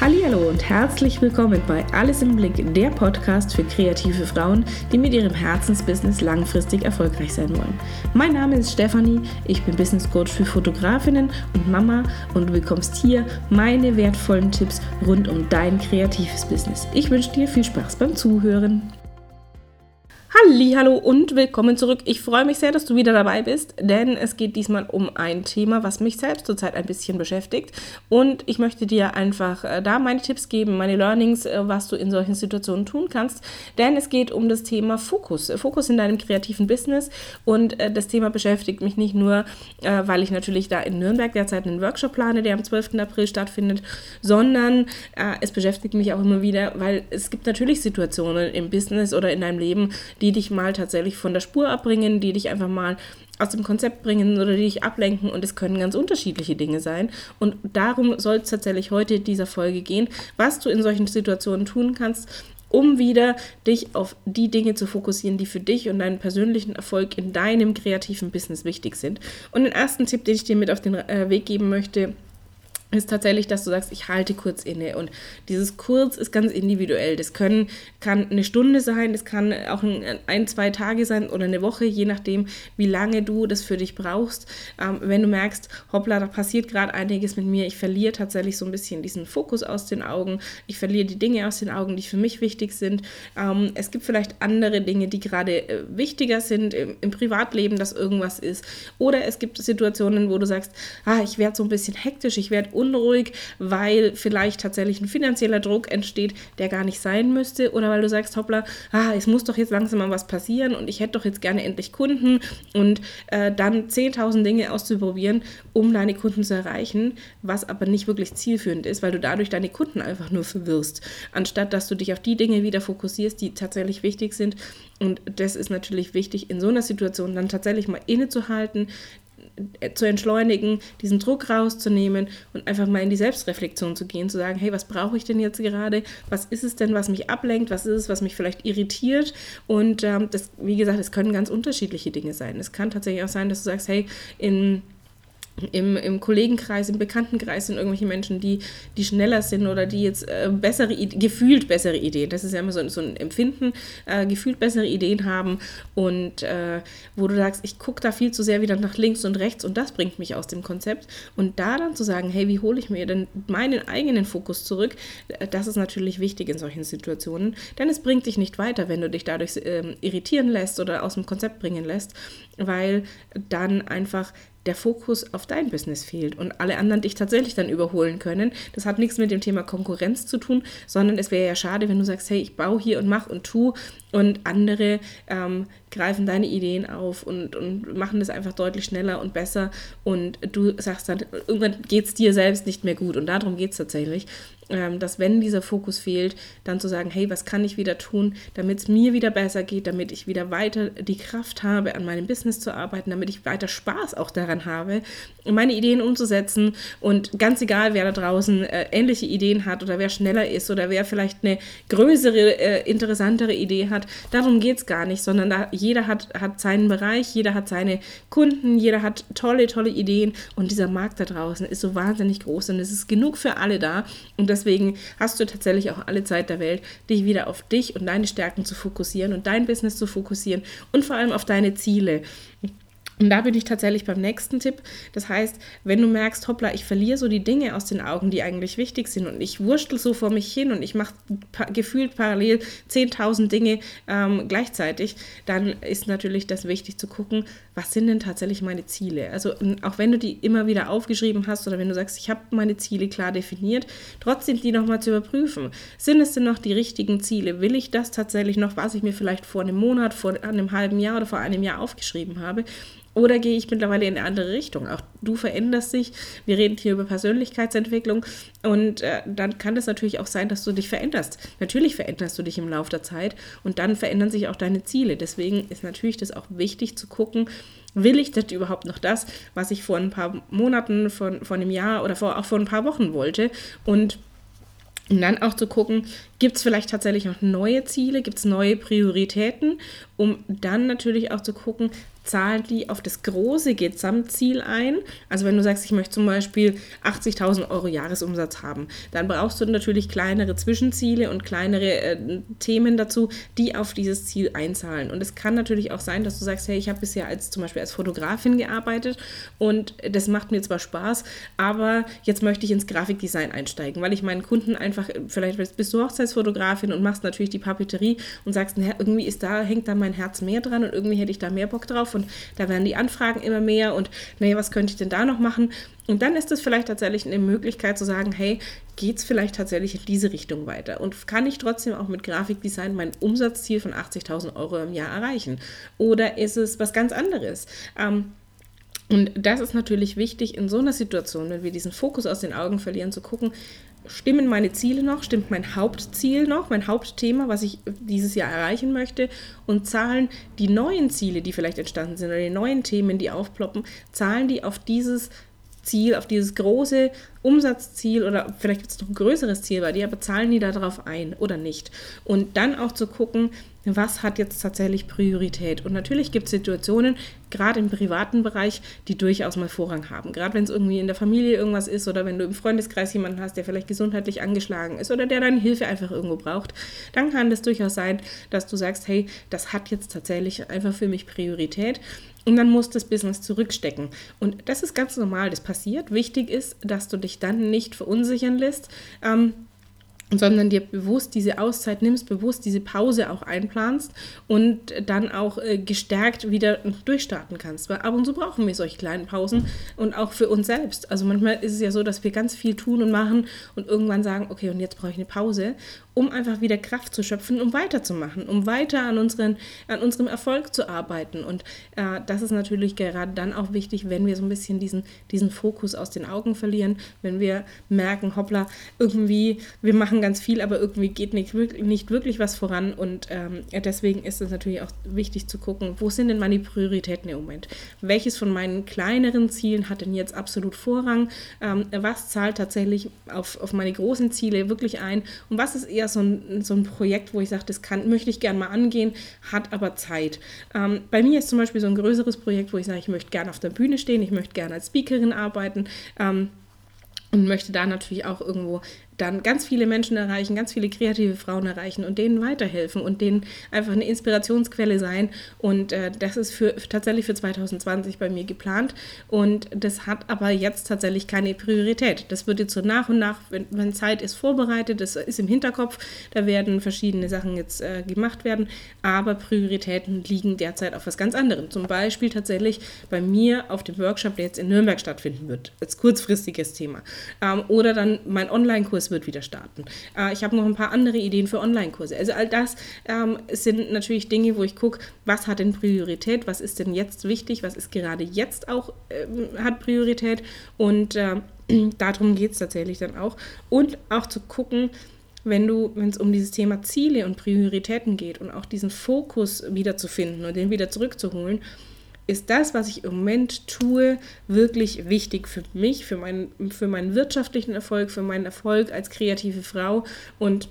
Hallo und herzlich willkommen bei Alles im Blick, der Podcast für kreative Frauen, die mit ihrem Herzensbusiness langfristig erfolgreich sein wollen. Mein Name ist Stefanie, ich bin Business Coach für Fotografinnen und Mama und du bekommst hier meine wertvollen Tipps rund um dein kreatives Business. Ich wünsche dir viel Spaß beim Zuhören. Hallo und willkommen zurück. Ich freue mich sehr, dass du wieder dabei bist, denn es geht diesmal um ein Thema, was mich selbst zurzeit ein bisschen beschäftigt und ich möchte dir einfach äh, da meine Tipps geben, meine Learnings, äh, was du in solchen Situationen tun kannst, denn es geht um das Thema Fokus, Fokus in deinem kreativen Business und äh, das Thema beschäftigt mich nicht nur, weil ich natürlich da in Nürnberg derzeit einen Workshop plane, der am 12. April stattfindet, sondern es beschäftigt mich auch immer wieder, weil es gibt natürlich Situationen im Business oder in deinem Leben, die dich mal tatsächlich von der Spur abbringen, die dich einfach mal aus dem Konzept bringen oder die dich ablenken und es können ganz unterschiedliche Dinge sein. Und darum soll es tatsächlich heute in dieser Folge gehen, was du in solchen Situationen tun kannst, um wieder dich auf die Dinge zu fokussieren, die für dich und deinen persönlichen Erfolg in deinem kreativen Business wichtig sind. Und den ersten Tipp, den ich dir mit auf den äh, Weg geben möchte, ist tatsächlich, dass du sagst, ich halte kurz inne. Und dieses kurz ist ganz individuell. Das können, kann eine Stunde sein, das kann auch ein, ein, zwei Tage sein oder eine Woche, je nachdem, wie lange du das für dich brauchst. Ähm, wenn du merkst, hoppla, da passiert gerade einiges mit mir, ich verliere tatsächlich so ein bisschen diesen Fokus aus den Augen, ich verliere die Dinge aus den Augen, die für mich wichtig sind. Ähm, es gibt vielleicht andere Dinge, die gerade äh, wichtiger sind im, im, Privatleben, dass irgendwas ist. Oder es gibt Situationen, wo du sagst, ah, ich werde so ein bisschen hektisch, ich werde unruhig, weil vielleicht tatsächlich ein finanzieller Druck entsteht, der gar nicht sein müsste, oder weil du sagst, hoppla, ah, es muss doch jetzt langsam mal was passieren und ich hätte doch jetzt gerne endlich Kunden. Und äh, dann 10.000 Dinge auszuprobieren, um deine Kunden zu erreichen, was aber nicht wirklich zielführend ist, weil du dadurch deine Kunden einfach nur verwirrst, anstatt dass du dich auf die Dinge wieder fokussierst, die tatsächlich wichtig sind. Und das ist natürlich wichtig, in so einer Situation dann tatsächlich mal innezuhalten, zu entschleunigen, diesen Druck rauszunehmen und einfach mal in die Selbstreflexion zu gehen, zu sagen, hey, was brauche ich denn jetzt gerade? Was ist es denn, was mich ablenkt? Was ist es, was mich vielleicht irritiert? Und ähm, das, wie gesagt, es können ganz unterschiedliche Dinge sein. Es kann tatsächlich auch sein, dass du sagst, hey, in im, im Kollegenkreis, im Bekanntenkreis sind irgendwelche Menschen, die, die schneller sind oder die jetzt äh, bessere, gefühlt bessere Ideen, das ist ja immer so, so ein Empfinden, äh, gefühlt bessere Ideen haben. Und äh, wo du sagst, ich gucke da viel zu sehr wieder nach links und rechts und das bringt mich aus dem Konzept. Und da dann zu sagen, hey, wie hole ich mir denn meinen eigenen Fokus zurück, äh, das ist natürlich wichtig in solchen Situationen, denn es bringt dich nicht weiter, wenn du dich dadurch ähm, irritieren lässt oder aus dem Konzept bringen lässt, weil dann einfach der Fokus auf dein Business fehlt und alle anderen dich tatsächlich dann überholen können. Das hat nichts mit dem Thema Konkurrenz zu tun, sondern es wäre ja schade, wenn du sagst, hey, ich baue hier und mach und tu und andere ähm, greifen deine Ideen auf und, und machen das einfach deutlich schneller und besser. Und du sagst dann, irgendwann geht es dir selbst nicht mehr gut. Und darum geht es tatsächlich ähm, dass wenn dieser Fokus fehlt, dann zu sagen, hey, was kann ich wieder tun, damit es mir wieder besser geht, damit ich wieder weiter die Kraft habe, an meinem Business zu arbeiten, damit ich weiter Spaß auch daran habe, meine Ideen umzusetzen. Und ganz egal, wer da draußen äh, ähnliche Ideen hat oder wer schneller ist oder wer vielleicht eine größere, äh, interessantere Idee hat, darum geht es gar nicht, sondern da, jeder hat, hat seinen Bereich, jeder hat seine Kunden, jeder hat tolle, tolle Ideen und dieser Markt da draußen ist so wahnsinnig groß und es ist genug für alle da und deswegen hast du tatsächlich auch alle Zeit der Welt, dich wieder auf dich und deine Stärken zu fokussieren und dein Business zu fokussieren und vor allem auf deine Ziele. Und da bin ich tatsächlich beim nächsten Tipp. Das heißt, wenn du merkst, hoppla, ich verliere so die Dinge aus den Augen, die eigentlich wichtig sind und ich wurschtel so vor mich hin und ich mache pa gefühlt parallel 10.000 Dinge ähm, gleichzeitig, dann ist natürlich das wichtig zu gucken, was sind denn tatsächlich meine Ziele? Also auch wenn du die immer wieder aufgeschrieben hast oder wenn du sagst, ich habe meine Ziele klar definiert, trotzdem die nochmal zu überprüfen. Sind es denn noch die richtigen Ziele? Will ich das tatsächlich noch, was ich mir vielleicht vor einem Monat, vor einem halben Jahr oder vor einem Jahr aufgeschrieben habe? Oder gehe ich mittlerweile in eine andere Richtung? Auch du veränderst dich. Wir reden hier über Persönlichkeitsentwicklung. Und äh, dann kann es natürlich auch sein, dass du dich veränderst. Natürlich veränderst du dich im Laufe der Zeit und dann verändern sich auch deine Ziele. Deswegen ist natürlich das auch wichtig zu gucken, will ich das überhaupt noch das, was ich vor ein paar Monaten, vor, vor einem Jahr oder vor, auch vor ein paar Wochen wollte? Und und dann auch zu gucken, gibt es vielleicht tatsächlich noch neue Ziele, gibt es neue Prioritäten, um dann natürlich auch zu gucken, zahlen die auf das große Gesamtziel ein. Also wenn du sagst, ich möchte zum Beispiel 80.000 Euro Jahresumsatz haben, dann brauchst du natürlich kleinere Zwischenziele und kleinere äh, Themen dazu, die auf dieses Ziel einzahlen. Und es kann natürlich auch sein, dass du sagst, hey, ich habe bisher als zum Beispiel als Fotografin gearbeitet und das macht mir zwar Spaß, aber jetzt möchte ich ins Grafikdesign einsteigen, weil ich meinen Kunden einfach, vielleicht bist du Hochzeitsfotografin und machst natürlich die Papeterie und sagst, naja, irgendwie ist da, hängt da mein Herz mehr dran und irgendwie hätte ich da mehr Bock drauf und da werden die Anfragen immer mehr und naja, was könnte ich denn da noch machen? Und dann ist es vielleicht tatsächlich eine Möglichkeit zu sagen, hey, geht es vielleicht tatsächlich in diese Richtung weiter? Und kann ich trotzdem auch mit Grafikdesign mein Umsatzziel von 80.000 Euro im Jahr erreichen? Oder ist es was ganz anderes? Ähm, und das ist natürlich wichtig in so einer Situation, wenn wir diesen Fokus aus den Augen verlieren, zu gucken, stimmen meine Ziele noch, stimmt mein Hauptziel noch, mein Hauptthema, was ich dieses Jahr erreichen möchte? Und zahlen die neuen Ziele, die vielleicht entstanden sind oder die neuen Themen, die aufploppen, zahlen die auf dieses Ziel, auf dieses große Umsatzziel oder vielleicht gibt es noch ein größeres Ziel bei dir, aber zahlen die darauf ein oder nicht? Und dann auch zu gucken, was hat jetzt tatsächlich Priorität? Und natürlich gibt es Situationen, gerade im privaten Bereich, die durchaus mal Vorrang haben. Gerade wenn es irgendwie in der Familie irgendwas ist oder wenn du im Freundeskreis jemanden hast, der vielleicht gesundheitlich angeschlagen ist oder der deine Hilfe einfach irgendwo braucht, dann kann das durchaus sein, dass du sagst, hey, das hat jetzt tatsächlich einfach für mich Priorität. Und dann muss das Business zurückstecken. Und das ist ganz normal, das passiert. Wichtig ist, dass du dich dann nicht verunsichern lässt. Ähm, sondern dir bewusst diese Auszeit nimmst, bewusst diese Pause auch einplanst und dann auch äh, gestärkt wieder durchstarten kannst. Weil ab und zu brauchen wir solche kleinen Pausen und auch für uns selbst. Also manchmal ist es ja so, dass wir ganz viel tun und machen und irgendwann sagen, okay, und jetzt brauche ich eine Pause um einfach wieder Kraft zu schöpfen, um weiterzumachen, um weiter an, unseren, an unserem Erfolg zu arbeiten. Und äh, das ist natürlich gerade dann auch wichtig, wenn wir so ein bisschen diesen, diesen Fokus aus den Augen verlieren, wenn wir merken, hoppla, irgendwie, wir machen ganz viel, aber irgendwie geht nicht, nicht wirklich was voran. Und ähm, deswegen ist es natürlich auch wichtig zu gucken, wo sind denn meine Prioritäten im Moment? Welches von meinen kleineren Zielen hat denn jetzt absolut Vorrang? Ähm, was zahlt tatsächlich auf, auf meine großen Ziele wirklich ein? Und was ist eher eher so ein, so ein Projekt, wo ich sage, das kann, möchte ich gerne mal angehen, hat aber Zeit. Ähm, bei mir ist zum Beispiel so ein größeres Projekt, wo ich sage, ich möchte gerne auf der Bühne stehen, ich möchte gerne als Speakerin arbeiten. Ähm, und möchte da natürlich auch irgendwo dann ganz viele Menschen erreichen, ganz viele kreative Frauen erreichen und denen weiterhelfen und denen einfach eine Inspirationsquelle sein. Und äh, das ist für, tatsächlich für 2020 bei mir geplant. Und das hat aber jetzt tatsächlich keine Priorität. Das wird jetzt so nach und nach, wenn, wenn Zeit ist, vorbereitet, das ist im Hinterkopf. Da werden verschiedene Sachen jetzt äh, gemacht werden. Aber Prioritäten liegen derzeit auf was ganz anderem. Zum Beispiel tatsächlich bei mir auf dem Workshop, der jetzt in Nürnberg stattfinden wird, als kurzfristiges Thema. Ähm, oder dann mein Online-Kurs wird wieder starten. Äh, ich habe noch ein paar andere Ideen für Online-Kurse. Also all das ähm, sind natürlich Dinge, wo ich gucke, was hat denn Priorität, was ist denn jetzt wichtig, was ist gerade jetzt auch, äh, hat Priorität und äh, darum geht es tatsächlich dann auch. Und auch zu gucken, wenn du, wenn es um dieses Thema Ziele und Prioritäten geht und auch diesen Fokus wiederzufinden und den wieder zurückzuholen, ist das, was ich im Moment tue, wirklich wichtig für mich, für, mein, für meinen wirtschaftlichen Erfolg, für meinen Erfolg als kreative Frau. Und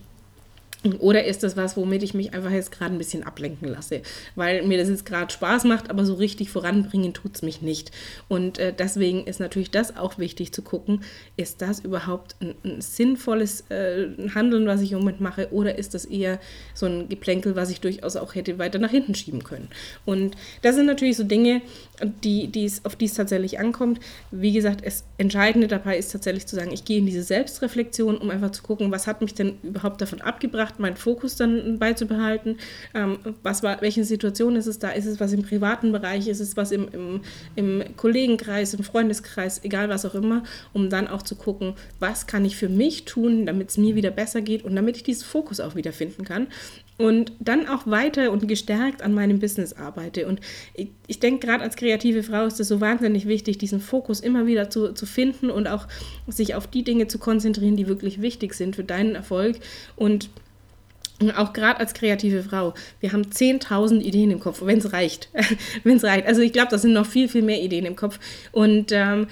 oder ist das was, womit ich mich einfach jetzt gerade ein bisschen ablenken lasse? Weil mir das jetzt gerade Spaß macht, aber so richtig voranbringen tut es mich nicht. Und äh, deswegen ist natürlich das auch wichtig zu gucken, ist das überhaupt ein, ein sinnvolles äh, Handeln, was ich im Moment mache, oder ist das eher so ein Geplänkel, was ich durchaus auch hätte weiter nach hinten schieben können? Und das sind natürlich so Dinge, die, auf die es tatsächlich ankommt. Wie gesagt, das Entscheidende dabei ist tatsächlich zu sagen, ich gehe in diese Selbstreflexion, um einfach zu gucken, was hat mich denn überhaupt davon abgebracht, gebracht, meinen Fokus dann beizubehalten. Ähm, was war, welche Situation ist es da? Ist es was im privaten Bereich? Ist es was im, im, im Kollegenkreis, im Freundeskreis, egal was auch immer, um dann auch zu gucken, was kann ich für mich tun, damit es mir wieder besser geht und damit ich diesen Fokus auch wieder finden kann und dann auch weiter und gestärkt an meinem Business arbeite. Und ich, ich denke, gerade als kreative Frau ist es so wahnsinnig wichtig, diesen Fokus immer wieder zu, zu finden und auch sich auf die Dinge zu konzentrieren, die wirklich wichtig sind für deinen Erfolg. Und auch gerade als kreative Frau, wir haben 10.000 Ideen im Kopf, wenn es reicht. wenn es reicht. Also ich glaube, das sind noch viel, viel mehr Ideen im Kopf. Und ähm,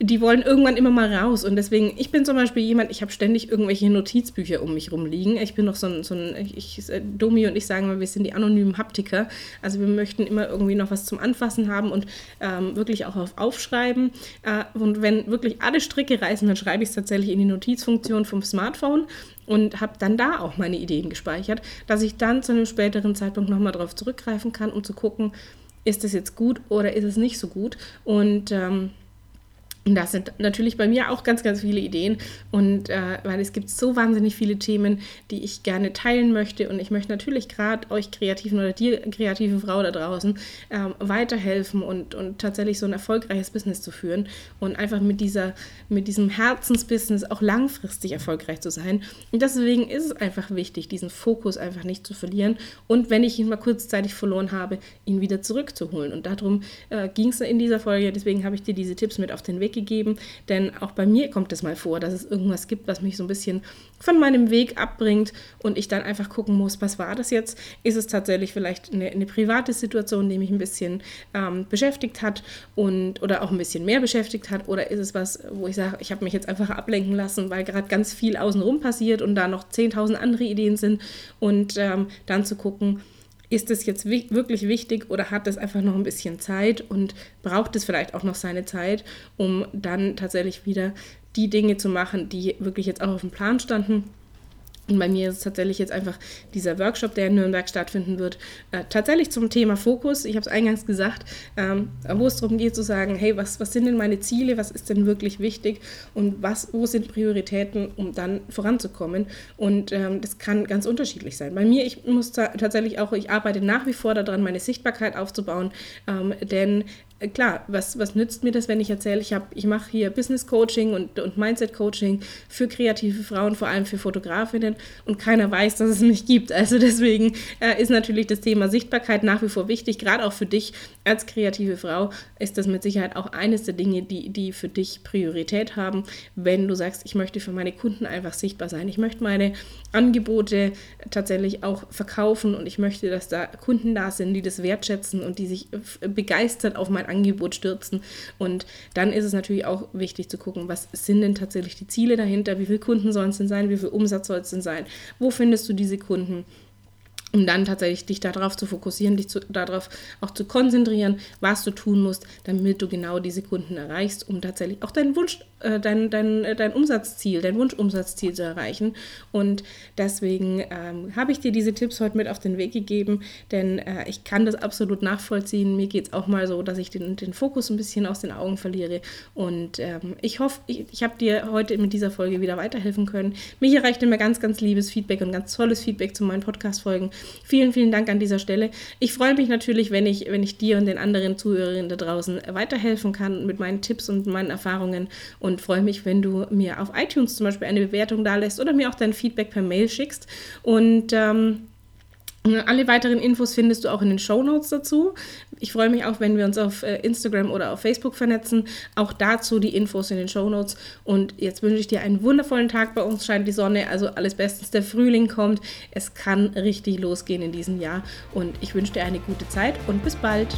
die wollen irgendwann immer mal raus. Und deswegen, ich bin zum Beispiel jemand, ich habe ständig irgendwelche Notizbücher um mich rumliegen. Ich bin noch so ein, so ein ich, Domi und ich sagen mal, wir sind die anonymen Haptiker. Also wir möchten immer irgendwie noch was zum Anfassen haben und ähm, wirklich auch auf Aufschreiben. Äh, und wenn wirklich alle Stricke reißen, dann schreibe ich es tatsächlich in die Notizfunktion vom Smartphone und habe dann da auch meine Ideen gespeichert, dass ich dann zu einem späteren Zeitpunkt nochmal darauf zurückgreifen kann, um zu gucken, ist es jetzt gut oder ist es nicht so gut. Und ähm, und das sind natürlich bei mir auch ganz, ganz viele Ideen. Und äh, weil es gibt so wahnsinnig viele Themen, die ich gerne teilen möchte. Und ich möchte natürlich gerade euch Kreativen oder dir kreative Frau da draußen ähm, weiterhelfen und, und tatsächlich so ein erfolgreiches Business zu führen und einfach mit, dieser, mit diesem Herzensbusiness auch langfristig erfolgreich zu sein. Und deswegen ist es einfach wichtig, diesen Fokus einfach nicht zu verlieren. Und wenn ich ihn mal kurzzeitig verloren habe, ihn wieder zurückzuholen. Und darum äh, ging es in dieser Folge. Deswegen habe ich dir diese Tipps mit auf den Weg gegeben, denn auch bei mir kommt es mal vor, dass es irgendwas gibt, was mich so ein bisschen von meinem Weg abbringt und ich dann einfach gucken muss, was war das jetzt? Ist es tatsächlich vielleicht eine, eine private Situation, die mich ein bisschen ähm, beschäftigt hat und oder auch ein bisschen mehr beschäftigt hat? Oder ist es was, wo ich sage, ich habe mich jetzt einfach ablenken lassen, weil gerade ganz viel außenrum passiert und da noch 10.000 andere Ideen sind? Und ähm, dann zu gucken, ist es jetzt wirklich wichtig oder hat es einfach noch ein bisschen Zeit und braucht es vielleicht auch noch seine Zeit, um dann tatsächlich wieder die Dinge zu machen, die wirklich jetzt auch auf dem Plan standen und bei mir ist es tatsächlich jetzt einfach dieser Workshop, der in Nürnberg stattfinden wird, äh, tatsächlich zum Thema Fokus. Ich habe es eingangs gesagt, ähm, wo es darum geht zu sagen, hey, was, was sind denn meine Ziele, was ist denn wirklich wichtig und was, wo sind Prioritäten, um dann voranzukommen. Und ähm, das kann ganz unterschiedlich sein. Bei mir, ich muss tatsächlich auch, ich arbeite nach wie vor daran, meine Sichtbarkeit aufzubauen, ähm, denn klar, was, was nützt mir das, wenn ich erzähle, ich, ich mache hier Business Coaching und, und Mindset Coaching für kreative Frauen, vor allem für Fotografinnen und keiner weiß, dass es mich gibt. Also deswegen äh, ist natürlich das Thema Sichtbarkeit nach wie vor wichtig, gerade auch für dich als kreative Frau ist das mit Sicherheit auch eines der Dinge, die, die für dich Priorität haben, wenn du sagst, ich möchte für meine Kunden einfach sichtbar sein. Ich möchte meine Angebote tatsächlich auch verkaufen und ich möchte, dass da Kunden da sind, die das wertschätzen und die sich begeistert auf mein Angebot stürzen. Und dann ist es natürlich auch wichtig zu gucken, was sind denn tatsächlich die Ziele dahinter, wie viele Kunden sollen es denn sein, wie viel Umsatz soll es denn sein, wo findest du diese Kunden um dann tatsächlich dich darauf zu fokussieren, dich zu, darauf auch zu konzentrieren, was du tun musst, damit du genau diese Kunden erreichst, um tatsächlich auch deinen Wunsch, äh, dein, dein, äh, dein Umsatzziel, dein Wunschumsatzziel zu erreichen. Und deswegen ähm, habe ich dir diese Tipps heute mit auf den Weg gegeben, denn äh, ich kann das absolut nachvollziehen. Mir geht es auch mal so, dass ich den, den Fokus ein bisschen aus den Augen verliere. Und ähm, ich hoffe, ich, ich habe dir heute mit dieser Folge wieder weiterhelfen können. Mich erreicht immer ganz, ganz liebes Feedback und ganz tolles Feedback zu meinen Podcast-Folgen. Vielen, vielen Dank an dieser Stelle. Ich freue mich natürlich, wenn ich, wenn ich dir und den anderen Zuhörerinnen da draußen weiterhelfen kann mit meinen Tipps und meinen Erfahrungen und freue mich, wenn du mir auf iTunes zum Beispiel eine Bewertung da lässt oder mir auch dein Feedback per Mail schickst. Und ähm, alle weiteren Infos findest du auch in den Show Notes dazu. Ich freue mich auch, wenn wir uns auf äh, Instagram oder auf Facebook vernetzen. Auch dazu die Infos in den Show Notes. Und jetzt wünsche ich dir einen wundervollen Tag. Bei uns scheint die Sonne, also alles bestens. Der Frühling kommt. Es kann richtig losgehen in diesem Jahr. Und ich wünsche dir eine gute Zeit und bis bald.